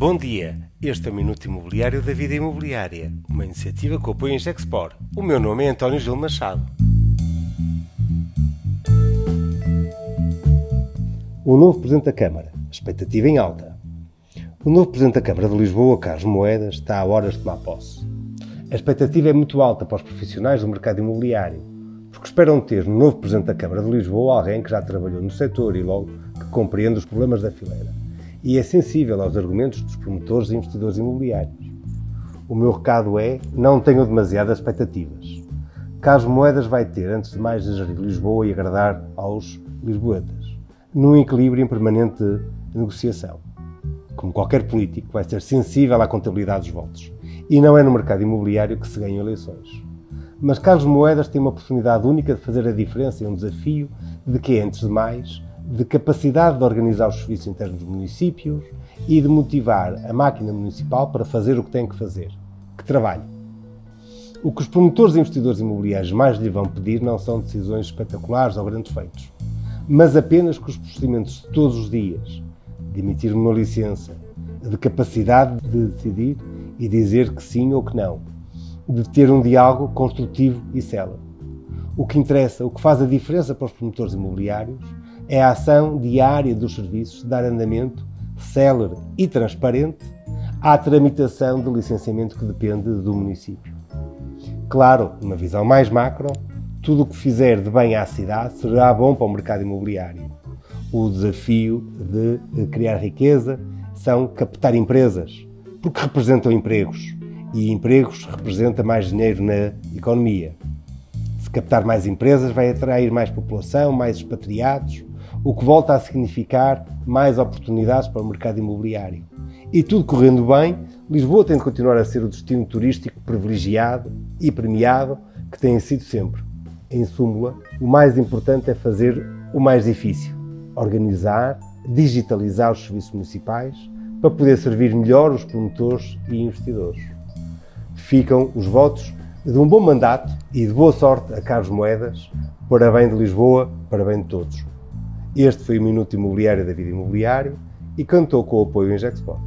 Bom dia, este é o Minuto Imobiliário da Vida Imobiliária, uma iniciativa que apoia em Gexpor. O meu nome é António Gil Machado. O novo Presidente da Câmara, expectativa em alta. O novo Presidente da Câmara de Lisboa, Carlos Moedas, está a horas de tomar posse. A expectativa é muito alta para os profissionais do mercado imobiliário, porque esperam ter no novo Presidente da Câmara de Lisboa alguém que já trabalhou no setor e logo que compreende os problemas da fileira e é sensível aos argumentos dos promotores e investidores imobiliários. O meu recado é: não tenham demasiadas expectativas. Carlos Moedas vai ter, antes de mais, de gerir Lisboa e agradar aos lisboetas, num equilíbrio em permanente negociação. Como qualquer político, vai ser sensível à contabilidade dos votos. E não é no mercado imobiliário que se ganham eleições. Mas Carlos Moedas tem uma oportunidade única de fazer a diferença e um desafio de que, antes de mais, de capacidade de organizar os serviços internos dos municípios e de motivar a máquina municipal para fazer o que tem que fazer, que trabalhe. O que os promotores e investidores imobiliários mais lhe vão pedir não são decisões espetaculares ou grandes feitos, mas apenas que os procedimentos de todos os dias, de emitir uma licença, de capacidade de decidir e dizer que sim ou que não, de ter um diálogo construtivo e célebre. O que interessa, o que faz a diferença para os promotores imobiliários é a ação diária dos serviços dar andamento célere e transparente à tramitação de licenciamento que depende do município. Claro, numa visão mais macro, tudo o que fizer de bem à cidade será bom para o mercado imobiliário. O desafio de criar riqueza são captar empresas, porque representam empregos e empregos representa mais dinheiro na economia. Se captar mais empresas vai atrair mais população, mais expatriados, o que volta a significar mais oportunidades para o mercado imobiliário. E tudo correndo bem, Lisboa tem de continuar a ser o destino turístico privilegiado e premiado que tem sido sempre. Em súmula, o mais importante é fazer o mais difícil: organizar, digitalizar os serviços municipais para poder servir melhor os promotores e investidores. Ficam os votos de um bom mandato e de boa sorte a Carlos Moedas, para bem de Lisboa, para bem de todos. Este foi o Minuto Imobiliário da Vida Imobiliária e cantou com o apoio Injexport.